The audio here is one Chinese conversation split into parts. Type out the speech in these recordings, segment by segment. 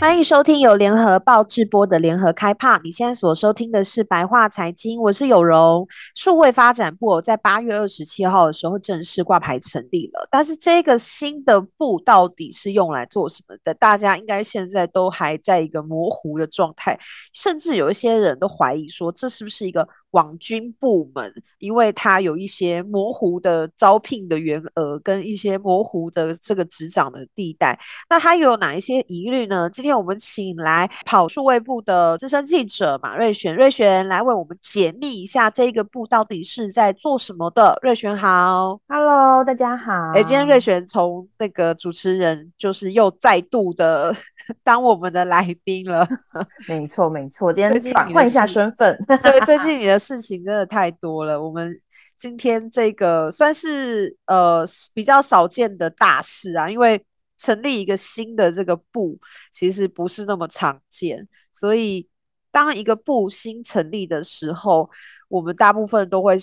欢迎收听由联合报直播的联合开趴。你现在所收听的是白话财经，我是有容。数位发展部在八月二十七号的时候正式挂牌成立了，但是这个新的部到底是用来做什么的？大家应该现在都还在一个模糊的状态，甚至有一些人都怀疑说，这是不是一个网军部门？因为他有一些模糊的招聘的员额跟一些模糊的这个执掌的地带，那他有哪一些疑虑呢？今天我们请来跑数位部的资深记者马瑞璇，瑞璇来为我们解密一下这个部到底是在做什么的。瑞璇好，Hello，大家好。哎，今天瑞璇从那个主持人就是又再度的 当我们的来宾了。没错，没错，今天 转换一下身份。对，最近你的事情真的太多了。我们今天这个算是呃比较少见的大事啊，因为。成立一个新的这个部，其实不是那么常见，所以当一个部新成立的时候，我们大部分都会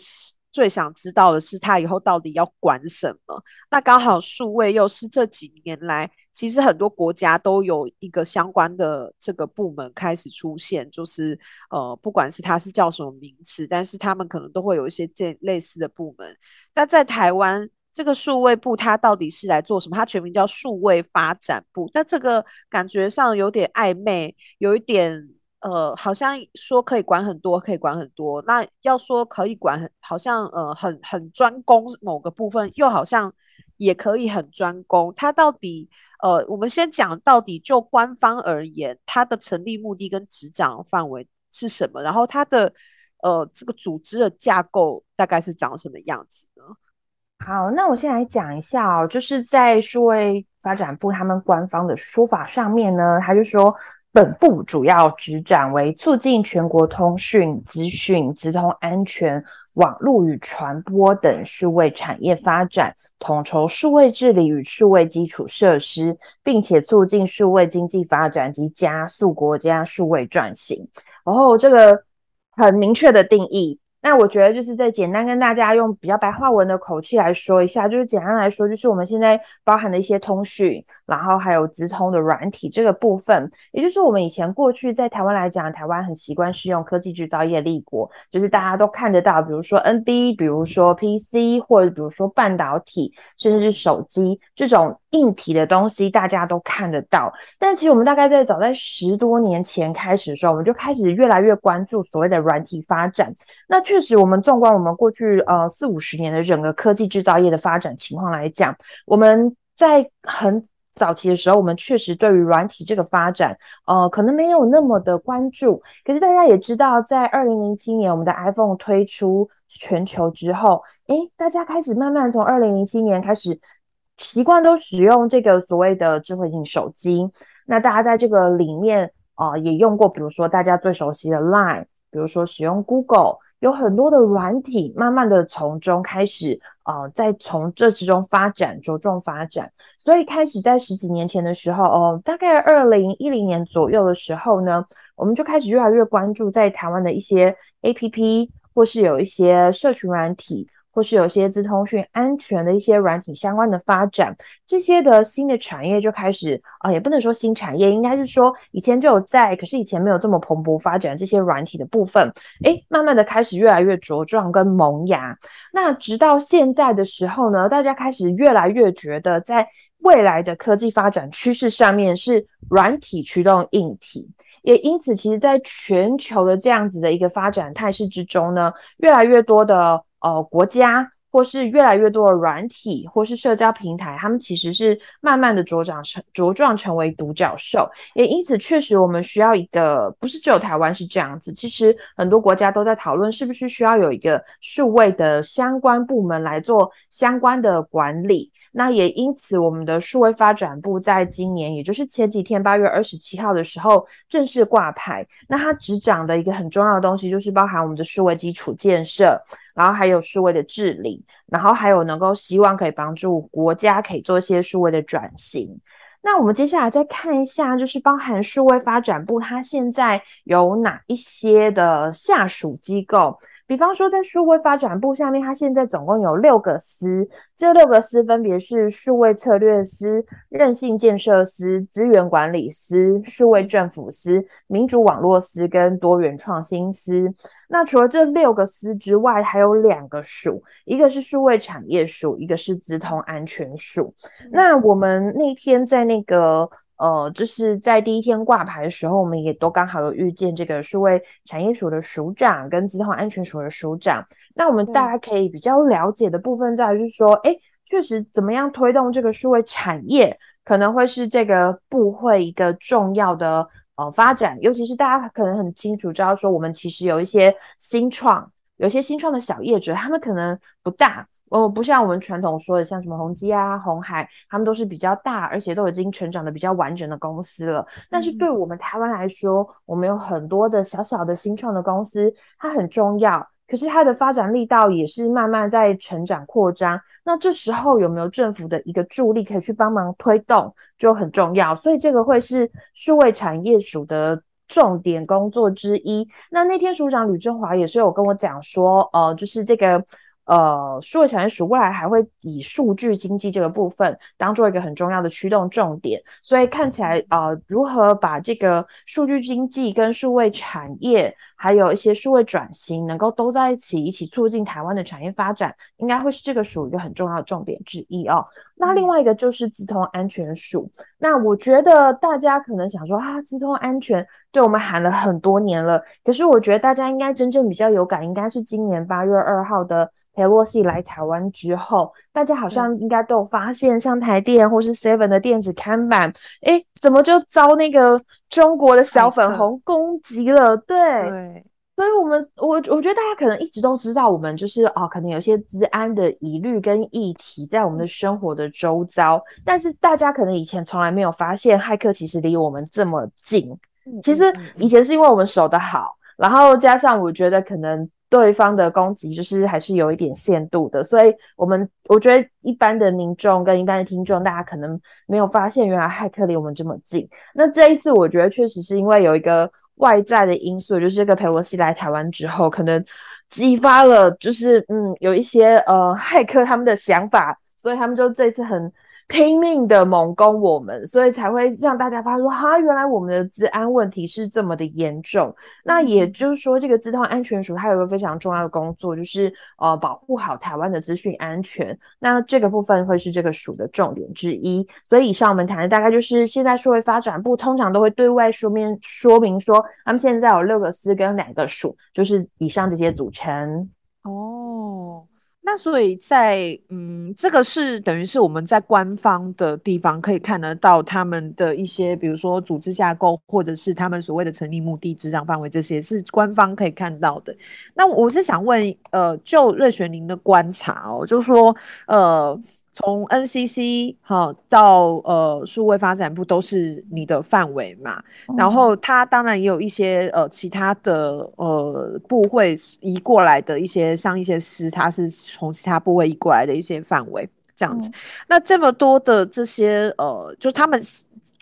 最想知道的是，他以后到底要管什么。那刚好数位又是这几年来，其实很多国家都有一个相关的这个部门开始出现，就是呃，不管是它是叫什么名词，但是他们可能都会有一些这类似的部门。那在台湾。这个数位部它到底是来做什么？它全名叫数位发展部，但这个感觉上有点暧昧，有一点呃，好像说可以管很多，可以管很多。那要说可以管，好像呃很很专攻某个部分，又好像也可以很专攻。它到底呃，我们先讲到底，就官方而言，它的成立目的跟执掌范围是什么？然后它的呃这个组织的架构大概是长什么样子呢？好，那我先来讲一下哦，就是在数位发展部他们官方的说法上面呢，他就说本部主要职掌为促进全国通讯、资讯、直通安全、网络与传播等数位产业发展，统筹数位治理与数位基础设施，并且促进数位经济发展及加速国家数位转型。然后这个很明确的定义。那我觉得就是在简单跟大家用比较白话文的口气来说一下，就是简单来说，就是我们现在包含的一些通讯，然后还有直通的软体这个部分，也就是我们以前过去在台湾来讲，台湾很习惯是用科技制造业立国，就是大家都看得到，比如说 NB，比如说 PC，或者比如说半导体，甚至是手机这种硬体的东西，大家都看得到。但其实我们大概在早在十多年前开始的时候，我们就开始越来越关注所谓的软体发展。那确实，我们纵观我们过去呃四五十年的整个科技制造业的发展情况来讲，我们在很早期的时候，我们确实对于软体这个发展，呃，可能没有那么的关注。可是大家也知道，在二零零七年我们的 iPhone 推出全球之后，诶，大家开始慢慢从二零零七年开始习惯都使用这个所谓的智慧型手机。那大家在这个里面啊，也用过，比如说大家最熟悉的 Line，比如说使用 Google。有很多的软体，慢慢的从中开始，呃，在从这之中发展，着重发展。所以开始在十几年前的时候，哦、大概二零一零年左右的时候呢，我们就开始越来越关注在台湾的一些 APP，或是有一些社群软体。或是有些资通讯安全的一些软体相关的发展，这些的新的产业就开始啊、也不能说新产业，应该是说以前就有在，可是以前没有这么蓬勃发展这些软体的部分，诶，慢慢的开始越来越茁壮跟萌芽。那直到现在的时候呢，大家开始越来越觉得，在未来的科技发展趋势上面是软体驱动硬体，也因此，其实在全球的这样子的一个发展态势之中呢，越来越多的。呃，国家或是越来越多的软体，或是社交平台，他们其实是慢慢的茁长成茁壮成为独角兽，也因此确实我们需要一个，不是只有台湾是这样子，其实很多国家都在讨论是不是需要有一个数位的相关部门来做相关的管理。那也因此，我们的数位发展部在今年，也就是前几天八月二十七号的时候正式挂牌。那它执掌的一个很重要的东西，就是包含我们的数位基础建设，然后还有数位的治理，然后还有能够希望可以帮助国家可以做一些数位的转型。那我们接下来再看一下，就是包含数位发展部，它现在有哪一些的下属机构？比方说，在数位发展部下面，它现在总共有六个司，这六个司分别是数位策略司、韧性建设司、资源管理司、数位政府司、民主网络司跟多元创新司。那除了这六个司之外，还有两个署，一个是数位产业署，一个是资通安全署。那我们那天在那个。呃，就是在第一天挂牌的时候，我们也都刚好有遇见这个数位产业署的署长跟资通安全署的署长。那我们大家可以比较了解的部分在于说，哎、嗯，确实怎么样推动这个数位产业，可能会是这个部会一个重要的呃发展。尤其是大家可能很清楚知道说，我们其实有一些新创，有些新创的小业者，他们可能不大。哦，不像我们传统说的，像什么宏基啊、红海，他们都是比较大，而且都已经成长的比较完整的公司了。但是对我们台湾来说，我们有很多的小小的新创的公司，它很重要，可是它的发展力道也是慢慢在成长扩张。那这时候有没有政府的一个助力可以去帮忙推动，就很重要。所以这个会是数位产业署的重点工作之一。那那天署长吕振华也是有跟我讲说，呃，就是这个。呃，数位产业数未来还会以数据经济这个部分当做一个很重要的驱动重点，所以看起来呃，如何把这个数据经济跟数位产业，还有一些数位转型能够都在一起，一起促进台湾的产业发展，应该会是这个署一个很重要的重点之一哦。那另外一个就是资通安全署，那我觉得大家可能想说啊，资通安全对我们喊了很多年了，可是我觉得大家应该真正比较有感，应该是今年八月二号的。裴洛西来台湾之后，大家好像应该都有发现，像台电或是 Seven 的电子看板，哎，怎么就遭那个中国的小粉红攻击了？对，对，所以我们我我觉得大家可能一直都知道，我们就是哦，可能有些治安的疑虑跟议题在我们的生活的周遭，但是大家可能以前从来没有发现，骇客其实离我们这么近。其实以前是因为我们守得好，然后加上我觉得可能。对方的攻击就是还是有一点限度的，所以我们我觉得一般的民众跟一般的听众，大家可能没有发现，原来骇客离我们这么近。那这一次，我觉得确实是因为有一个外在的因素，就是这个佩洛西来台湾之后，可能激发了，就是嗯，有一些呃骇客他们的想法，所以他们就这次很。拼命的猛攻我们，所以才会让大家发现说，哈，原来我们的治安问题是这么的严重。那也就是说，这个资通安全署它有一个非常重要的工作，就是呃，保护好台湾的资讯安全。那这个部分会是这个署的重点之一。所以以上我们谈的大概就是，现在社会发展部通常都会对外说明说明说，他们现在有六个司跟两个署，就是以上这些组成。那所以在嗯，这个是等于是我们在官方的地方可以看得到他们的一些，比如说组织架构，或者是他们所谓的成立目的、执掌范围，这些是官方可以看到的。那我是想问，呃，就瑞雪您的观察哦，就是说，呃。从 NCC 哈到呃数位发展部都是你的范围嘛，嗯、然后它当然也有一些呃其他的呃部会移过来的一些像一些司，它是从其他部位移过来的一些范围这样子。嗯、那这么多的这些呃，就他们。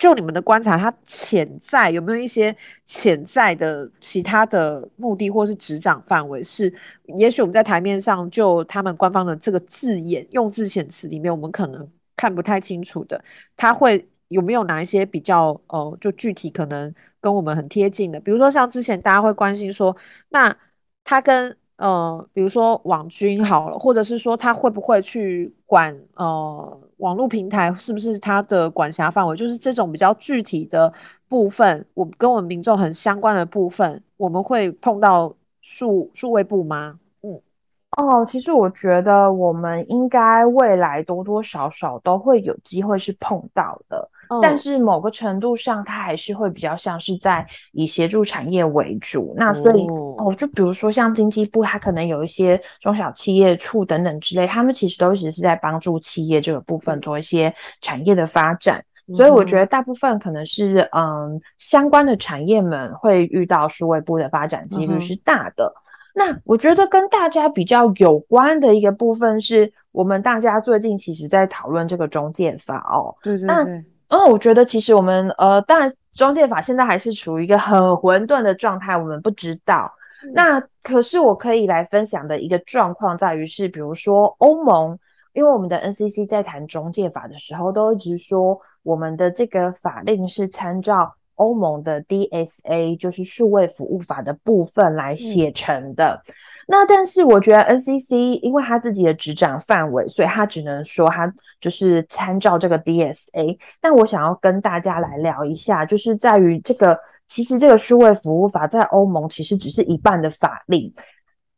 就你们的观察，它潜在有没有一些潜在的其他的目的，或是执掌范围？是也许我们在台面上就他们官方的这个字眼用字遣词里面，我们可能看不太清楚的，他会有没有哪一些比较呃，就具体可能跟我们很贴近的？比如说像之前大家会关心说，那他跟。呃，比如说网军好了，或者是说他会不会去管呃网络平台，是不是它的管辖范围？就是这种比较具体的部分，我跟我们民众很相关的部分，我们会碰到数数位部吗？嗯，哦，其实我觉得我们应该未来多多少少都会有机会是碰到的。但是某个程度上，它还是会比较像是在以协助产业为主。那所以哦，就比如说像经济部，它可能有一些中小企业处等等之类，他们其实都一直是在帮助企业这个部分做一些产业的发展。所以我觉得大部分可能是嗯，相关的产业们会遇到数位部的发展几率是大的。那我觉得跟大家比较有关的一个部分是，我们大家最近其实在讨论这个中介法哦。对对对。嗯，我觉得其实我们呃，当然中介法现在还是处于一个很混沌的状态，我们不知道。嗯、那可是我可以来分享的一个状况在于是，比如说欧盟，因为我们的 NCC 在谈中介法的时候，都一直说我们的这个法令是参照欧盟的 DSA，就是数位服务法的部分来写成的。嗯那但是我觉得 NCC 因为他自己的执掌范围，所以他只能说他就是参照这个 DSA。但我想要跟大家来聊一下，就是在于这个其实这个数位服务法在欧盟其实只是一半的法令。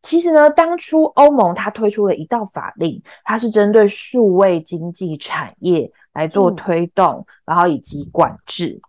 其实呢，当初欧盟它推出了一道法令，它是针对数位经济产业来做推动，嗯、然后以及管制。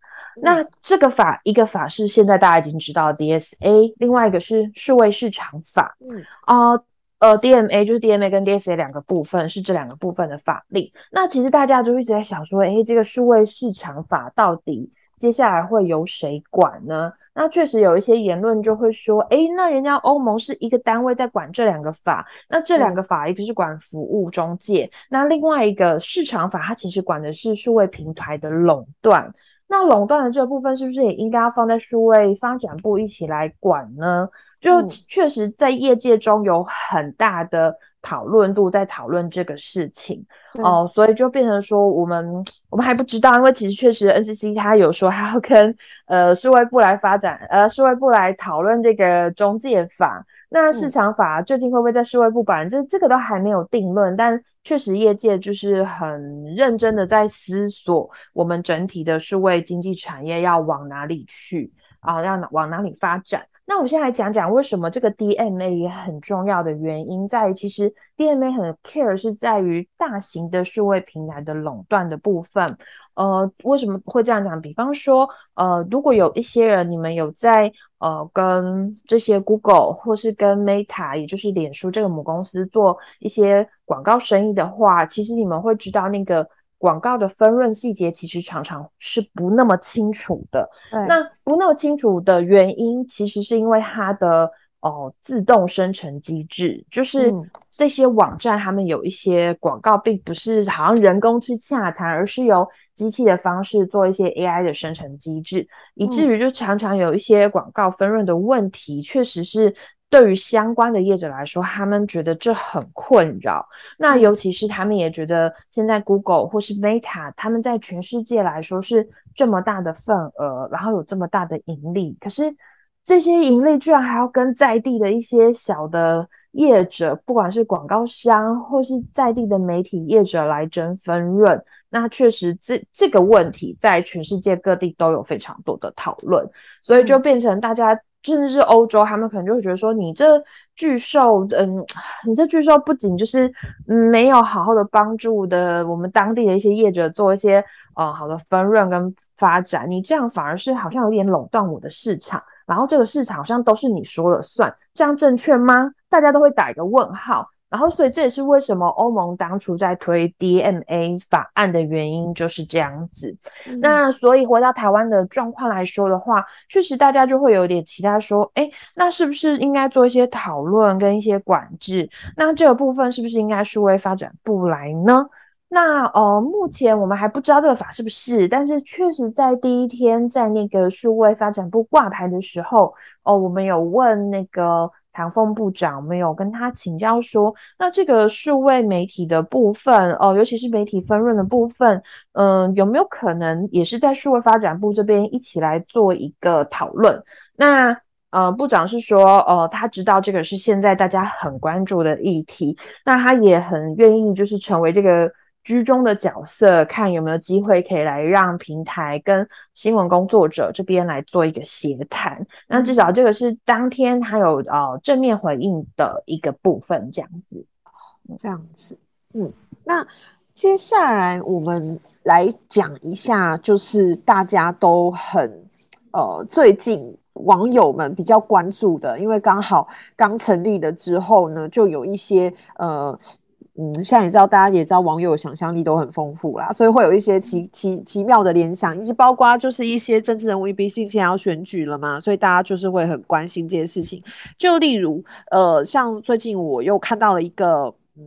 那这个法，一个法是现在大家已经知道的 DSA，另外一个是数位市场法。嗯啊呃，呃，DMA 就是 DMA 跟 DSA 两个部分，是这两个部分的法令。那其实大家就一直在想说，诶，这个数位市场法到底接下来会由谁管呢？那确实有一些言论就会说，诶，那人家欧盟是一个单位在管这两个法，那这两个法一个是管服务中介，那另外一个市场法它其实管的是数位平台的垄断。那垄断的这个部分是不是也应该要放在数位发展部一起来管呢？就确实在业界中有很大的讨论度在讨论这个事情哦、呃，所以就变成说我们我们还不知道，因为其实确实 NCC 他有说他要跟呃数位部来发展，呃数位部来讨论这个中介法。那市场法最近会不会在数位部版？这这个都还没有定论，但确实业界就是很认真的在思索，我们整体的数位经济产业要往哪里去啊？要往哪里发展？那我先来讲讲为什么这个 DMA 也很重要的原因，在于其实 DMA 很 care 是在于大型的数位平台的垄断的部分。呃，为什么会这样讲？比方说，呃，如果有一些人你们有在呃跟这些 Google 或是跟 Meta，也就是脸书这个母公司做一些广告生意的话，其实你们会知道那个。广告的分润细节其实常常是不那么清楚的。那不那么清楚的原因，其实是因为它的哦自动生成机制，就是这些网站他们有一些广告，并不是好像人工去洽谈，而是由机器的方式做一些 AI 的生成机制，嗯、以至于就常常有一些广告分润的问题，确实是。对于相关的业者来说，他们觉得这很困扰。那尤其是他们也觉得，现在 Google 或是 Meta，他们在全世界来说是这么大的份额，然后有这么大的盈利。可是这些盈利居然还要跟在地的一些小的业者，不管是广告商或是在地的媒体业者来争分润。那确实这这个问题在全世界各地都有非常多的讨论，所以就变成大家。甚至是欧洲，他们可能就会觉得说，你这巨兽，嗯，你这巨兽不仅就是没有好好的帮助的我们当地的一些业者做一些呃好的分润跟发展，你这样反而是好像有点垄断我的市场，然后这个市场好像都是你说了算，这样正确吗？大家都会打一个问号。然后，所以这也是为什么欧盟当初在推 DMA 法案的原因，就是这样子。嗯、那所以回到台湾的状况来说的话，确实大家就会有点期待说，哎，那是不是应该做一些讨论跟一些管制？那这个部分是不是应该数位发展部来呢？那呃，目前我们还不知道这个法是不是，但是确实在第一天在那个数位发展部挂牌的时候，哦、呃，我们有问那个。唐凤部长没有跟他请教说，那这个数位媒体的部分哦，尤其是媒体分润的部分，嗯，有没有可能也是在数位发展部这边一起来做一个讨论？那呃，部长是说，呃，他知道这个是现在大家很关注的议题，那他也很愿意就是成为这个。居中的角色，看有没有机会可以来让平台跟新闻工作者这边来做一个协谈。那至少这个是当天他有呃正面回应的一个部分，这样子，这样子，嗯，那接下来我们来讲一下，就是大家都很呃最近网友们比较关注的，因为刚好刚成立了之后呢，就有一些呃。嗯，像你知道，大家也知道，网友想象力都很丰富啦，所以会有一些奇奇奇妙的联想，以及包括就是一些政治人物，毕竟现在要选举了嘛，所以大家就是会很关心这些事情。就例如，呃，像最近我又看到了一个，嗯，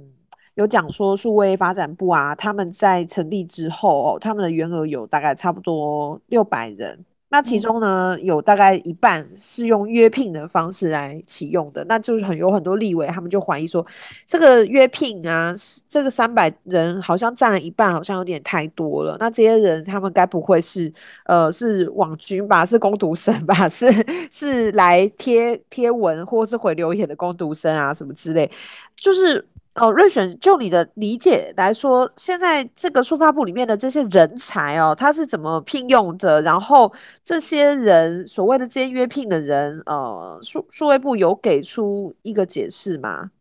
有讲说数位发展部啊，他们在成立之后哦，他们的员额有大概差不多六百人。那其中呢，嗯、有大概一半是用约聘的方式来启用的，那就是很有很多立委，他们就怀疑说，这个约聘啊，这个三百人好像占了一半，好像有点太多了。那这些人他们该不会是呃是网军吧？是攻读生吧？是是来贴贴文或是回留言的攻读生啊？什么之类？就是。哦，瑞雪，就你的理解来说，现在这个数发部里面的这些人才哦，他是怎么聘用的？然后这些人所谓的这些约聘的人，呃，数数位部有给出一个解释吗？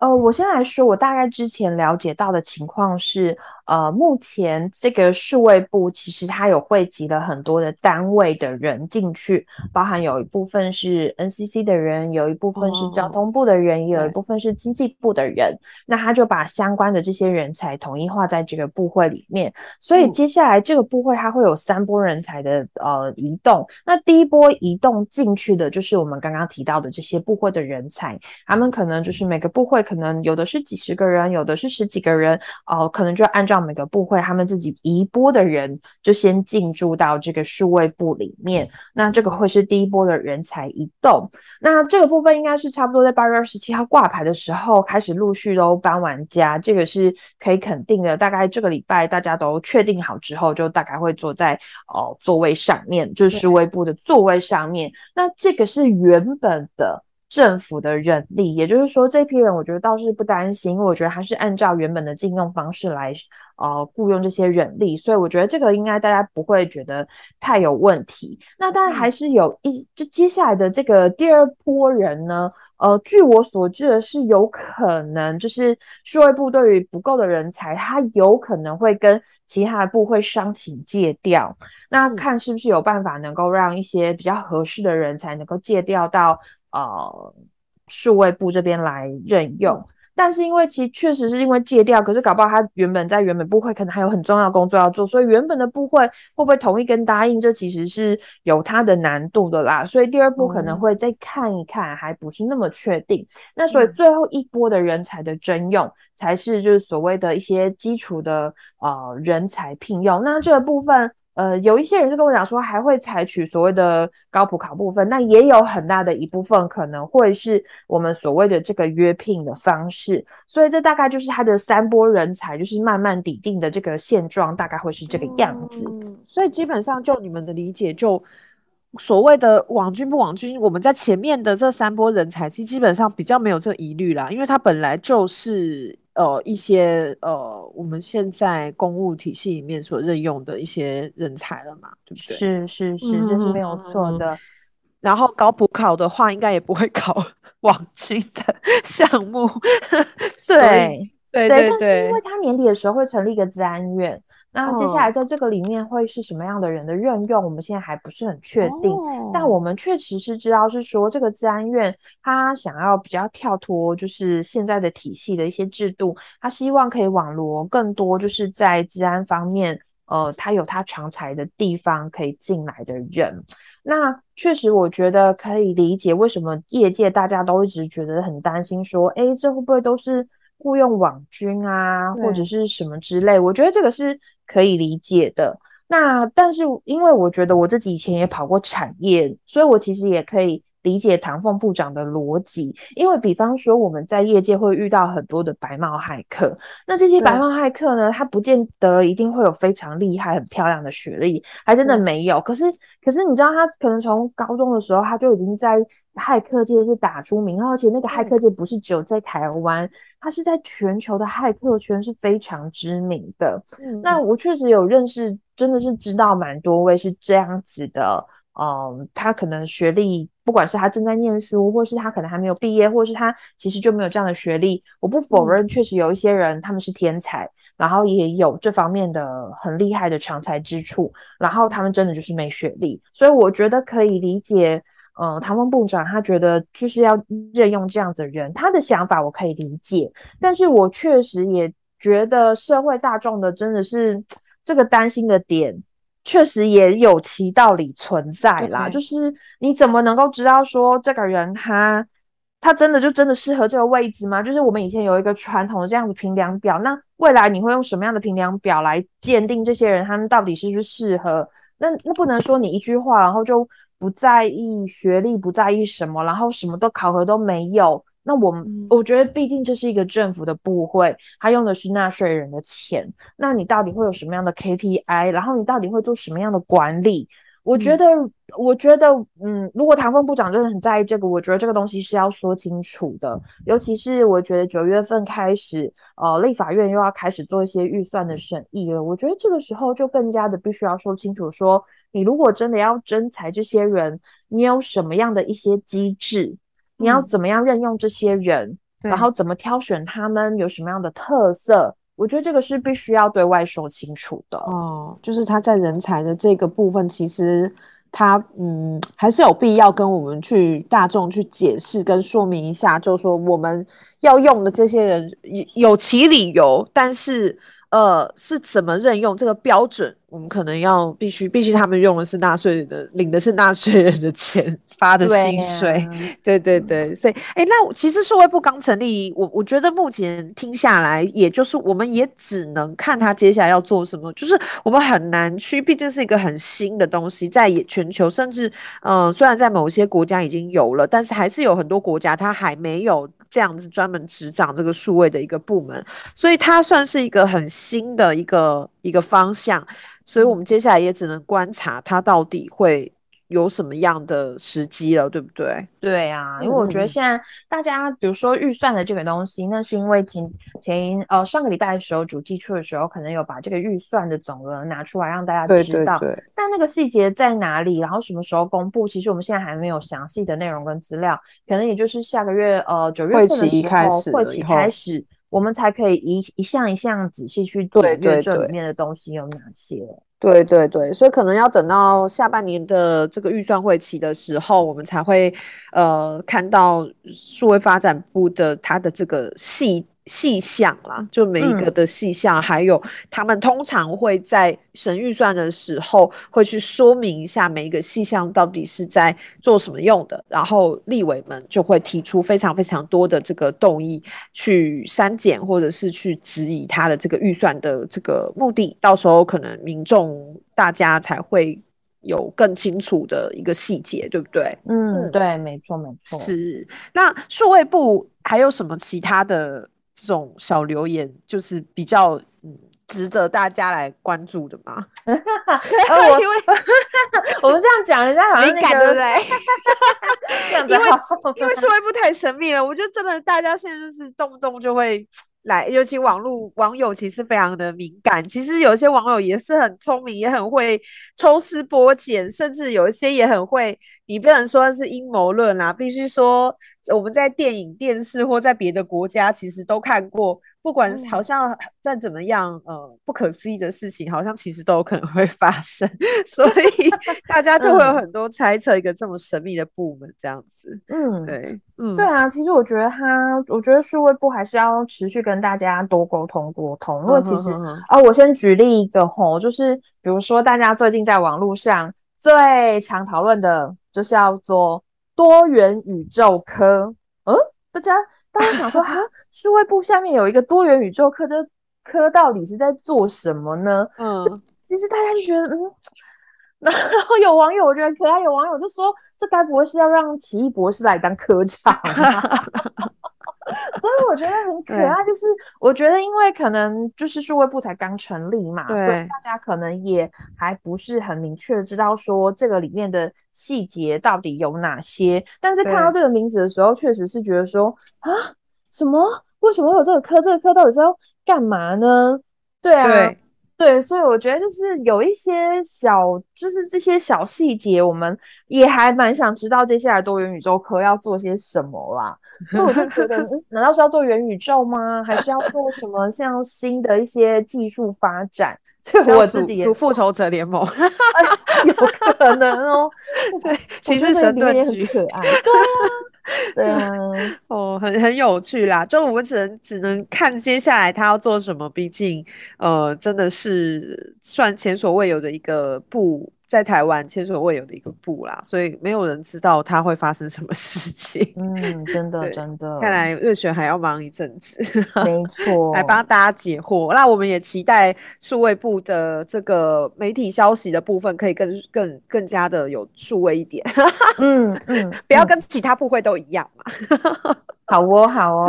呃，我先来说，我大概之前了解到的情况是，呃，目前这个数位部其实它有汇集了很多的单位的人进去，包含有一部分是 NCC 的人，有一部分是交通部的人，哦、也有一部分是经济部的人。那他就把相关的这些人才统一化在这个部会里面，所以接下来这个部会它会有三波人才的呃移动。那第一波移动进去的就是我们刚刚提到的这些部会的人才，他们可能就是每个部会。可能有的是几十个人，有的是十几个人，哦、呃，可能就按照每个部会他们自己移拨的人，就先进驻到这个数位部里面。那这个会是第一波的人才移动。那这个部分应该是差不多在八月二十七号挂牌的时候开始陆续都搬完家，这个是可以肯定的。大概这个礼拜大家都确定好之后，就大概会坐在哦、呃、座位上面，就是数位部的座位上面。那这个是原本的。政府的人力，也就是说，这批人我觉得倒是不担心，因为我觉得还是按照原本的进用方式来呃雇佣这些人力，所以我觉得这个应该大家不会觉得太有问题。那当然还是有一，就接下来的这个第二波人呢，呃，据我所知的是有可能就是数位部对于不够的人才，他有可能会跟其他的部会商请借调，那看是不是有办法能够让一些比较合适的人才能够借调到。呃，数位部这边来任用，但是因为其实确实是因为戒掉，可是搞不好他原本在原本部会可能还有很重要的工作要做，所以原本的部会会不会同意跟答应，这其实是有它的难度的啦。所以第二步可能会再看一看，还不是那么确定。嗯、那所以最后一波的人才的征用，才是就是所谓的一些基础的呃人才聘用。那这个部分。呃，有一些人就跟我讲说，还会采取所谓的高普考部分，那也有很大的一部分可能会是我们所谓的这个约聘的方式，所以这大概就是他的三波人才，就是慢慢底定的这个现状，大概会是这个样子。嗯，所以基本上就你们的理解，就所谓的网军不网军，我们在前面的这三波人才，其实基本上比较没有这疑虑啦，因为他本来就是。呃，一些呃，我们现在公务体系里面所任用的一些人才了嘛，对不对？是是是，这是没有错的。然后搞补考的话，应该也不会 考网军的项目。对对对对，但是因为他年底的时候会成立一个治安院。那接下来在这个里面会是什么样的人的任用，我们现在还不是很确定。哦、但我们确实是知道，是说这个治安院他想要比较跳脱，就是现在的体系的一些制度，他希望可以网罗更多，就是在治安方面，呃，他有他长才的地方可以进来的人。那确实，我觉得可以理解为什么业界大家都一直觉得很担心，说，哎，这会不会都是雇佣网军啊，或者是什么之类？我觉得这个是。可以理解的，那但是因为我觉得我自己以前也跑过产业，所以我其实也可以。理解唐凤部长的逻辑，因为比方说我们在业界会遇到很多的白帽骇客，那这些白帽骇客呢，他不见得一定会有非常厉害、很漂亮的学历，还真的没有。可是，可是你知道，他可能从高中的时候他就已经在骇客界是打出名号，而且那个骇客界不是只有在台湾，他是在全球的骇客圈是非常知名的。那我确实有认识，真的是知道蛮多位是这样子的。嗯，他可能学历，不管是他正在念书，或是他可能还没有毕业，或是他其实就没有这样的学历。我不否认，确实有一些人他们是天才，然后也有这方面的很厉害的长才之处，然后他们真的就是没学历。所以我觉得可以理解，嗯，唐凤部长他觉得就是要任用这样子的人，他的想法我可以理解，但是我确实也觉得社会大众的真的是 这个担心的点。确实也有其道理存在啦就是你怎么能够知道说这个人他他真的就真的适合这个位置吗？就是我们以前有一个传统的这样子评量表，那未来你会用什么样的评量表来鉴定这些人他们到底是不是适合？那那不能说你一句话，然后就不在意学历，不在意什么，然后什么都考核都没有。那我们、嗯、我觉得，毕竟这是一个政府的部会，他用的是纳税人的钱。那你到底会有什么样的 KPI？然后你到底会做什么样的管理？我觉得，嗯、我觉得，嗯，如果唐凤部长真的很在意这个，我觉得这个东西是要说清楚的。尤其是我觉得九月份开始，呃，立法院又要开始做一些预算的审议了。我觉得这个时候就更加的必须要说清楚说，说你如果真的要征才这些人，你有什么样的一些机制？你要怎么样任用这些人，嗯、然后怎么挑选他们，有什么样的特色？我觉得这个是必须要对外说清楚的。哦，就是他在人才的这个部分，其实他嗯还是有必要跟我们去大众去解释跟说明一下，就是说我们要用的这些人有有其理由，但是呃是怎么任用这个标准，我们可能要必须，毕竟他们用的是纳税人的，领的是纳税人的钱。发的薪水，对，啊、对对对，所以，哎，那其实数位部刚成立，我我觉得目前听下来，也就是我们也只能看他接下来要做什么，就是我们很难去，毕竟是一个很新的东西，在全球，甚至，嗯、呃，虽然在某些国家已经有了，但是还是有很多国家它还没有这样子专门执掌这个数位的一个部门，所以它算是一个很新的一个一个方向，所以我们接下来也只能观察它到底会。有什么样的时机了，对不对？对啊，因为我觉得现在大家，比如说预算的这个东西，嗯、那是因为前前呃上个礼拜的时候，主计处的时候可能有把这个预算的总额拿出来让大家知道，对对对，但那个细节在哪里，然后什么时候公布，其实我们现在还没有详细的内容跟资料，可能也就是下个月呃九月份的时候，会期开始，会期开始，我们才可以一一项一项仔细去检阅这里面的东西有哪些。对对对，所以可能要等到下半年的这个预算会期的时候，我们才会呃看到数位发展部的它的这个细。细项啦，就每一个的细项，嗯、还有他们通常会在审预算的时候，会去说明一下每一个细项到底是在做什么用的，然后立委们就会提出非常非常多的这个动议，去删减或者是去质疑他的这个预算的这个目的，到时候可能民众大家才会有更清楚的一个细节，对不对？嗯，对，没错，没错。是，那数位部还有什么其他的？这种小留言就是比较嗯值得大家来关注的嘛？因为 我们这样讲，人家好像、那个、敏感，对不对？因为因为社会部太神秘了，我觉得真的大家现在就是动不动就会。来，尤其网络网友其实非常的敏感。其实有些网友也是很聪明，也很会抽丝剥茧，甚至有一些也很会。你不能说是阴谋论啦，必须说我们在电影、电视或在别的国家其实都看过。不管好像再怎么样，呃，不可思议的事情，好像其实都有可能会 发生。所以大家就会有很多猜测，一个这么神秘的部门这样子。嗯，对，嗯，对啊。其实我觉得他，我觉得数位部还是要持续跟大家多沟通沟通。因为其实，啊、哦，我先举例一个吼，就是比如说大家最近在网络上最常讨论的，就是要做多元宇宙科。嗯。大家，大家想说，啊，数位部下面有一个多元宇宙科，这科到底是在做什么呢？嗯，就其实大家就觉得，嗯，然后有网友我觉得可爱，有网友就说，这该不会是要让奇异博士来当科长吗？所以我觉得很可爱，就是我觉得因为可能就是数位部才刚成立嘛，对，所以大家可能也还不是很明确知道说这个里面的细节到底有哪些。但是看到这个名字的时候，确实是觉得说啊，什么？为什么会有这个科？这个科到底是要干嘛呢？对啊。对对，所以我觉得就是有一些小，就是这些小细节，我们也还蛮想知道接下来多元宇宙科要做些什么啦。所以我就觉得，嗯，难道是要做元宇宙吗？还是要做什么像新的一些技术发展？这个我自己组复仇者联盟，有可能哦。对，其实神盾局很可爱。对啊。对啊，哦，很 很有趣啦。就我们只能只能看接下来他要做什么，毕竟呃，真的是算前所未有的一个部在台湾前所未有的一个部啦，所以没有人知道它会发生什么事情。嗯，真的真的，看来瑞雪还要忙一阵子。没 错，来帮大家解惑。那我们也期待数位部的这个媒体消息的部分可以更更更加的有数位一点。嗯嗯，不要跟其他部会都一样嘛。好哦，好哦。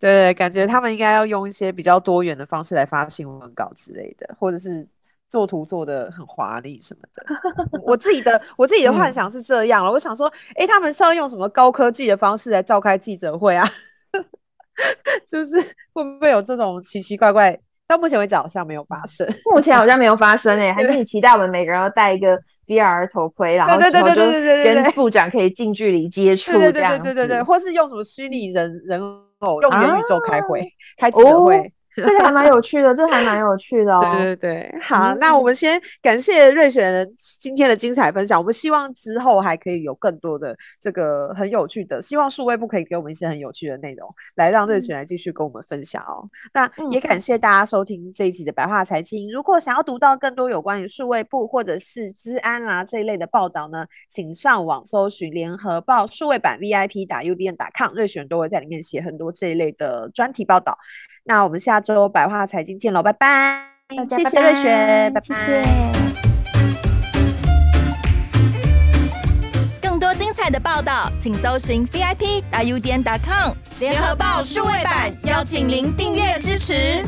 对对，感觉他们应该要用一些比较多元的方式来发新闻稿之类的，或者是。做图做的很华丽什么的，我自己的我自己的幻想是这样了。嗯、我想说，哎、欸，他们是要用什么高科技的方式来召开记者会啊？就是会不会有这种奇奇怪怪？到目前为止好像没有发生。目前好像没有发生诶、欸，还是你期待我们每个人要戴一个 VR 头盔，然后之后就跟部长可以近距离接触。对对对对对对，或是用什么虚拟人人偶，用元宇宙开会、啊、开记者会。哦这个还蛮有趣的，这还蛮有趣的哦。对对对，好，嗯、那我们先感谢瑞雪今天的精彩分享。我们希望之后还可以有更多的这个很有趣的，希望数位部可以给我们一些很有趣的内容，来让瑞雪来继续跟我们分享哦。嗯、那也感谢大家收听这一集的白话财经。如果想要读到更多有关于数位部或者是资安啦、啊、这一类的报道呢，请上网搜寻联合报数位版 VIP 打 UDN 打 com，瑞雪都会在里面写很多这一类的专题报道。那我们下周百话财经见喽，拜拜！谢谢瑞雪，拜拜。谢谢。更多精彩的报道，请搜寻 VIP 大 U 点 com 联合报数位版，邀请您订阅支持。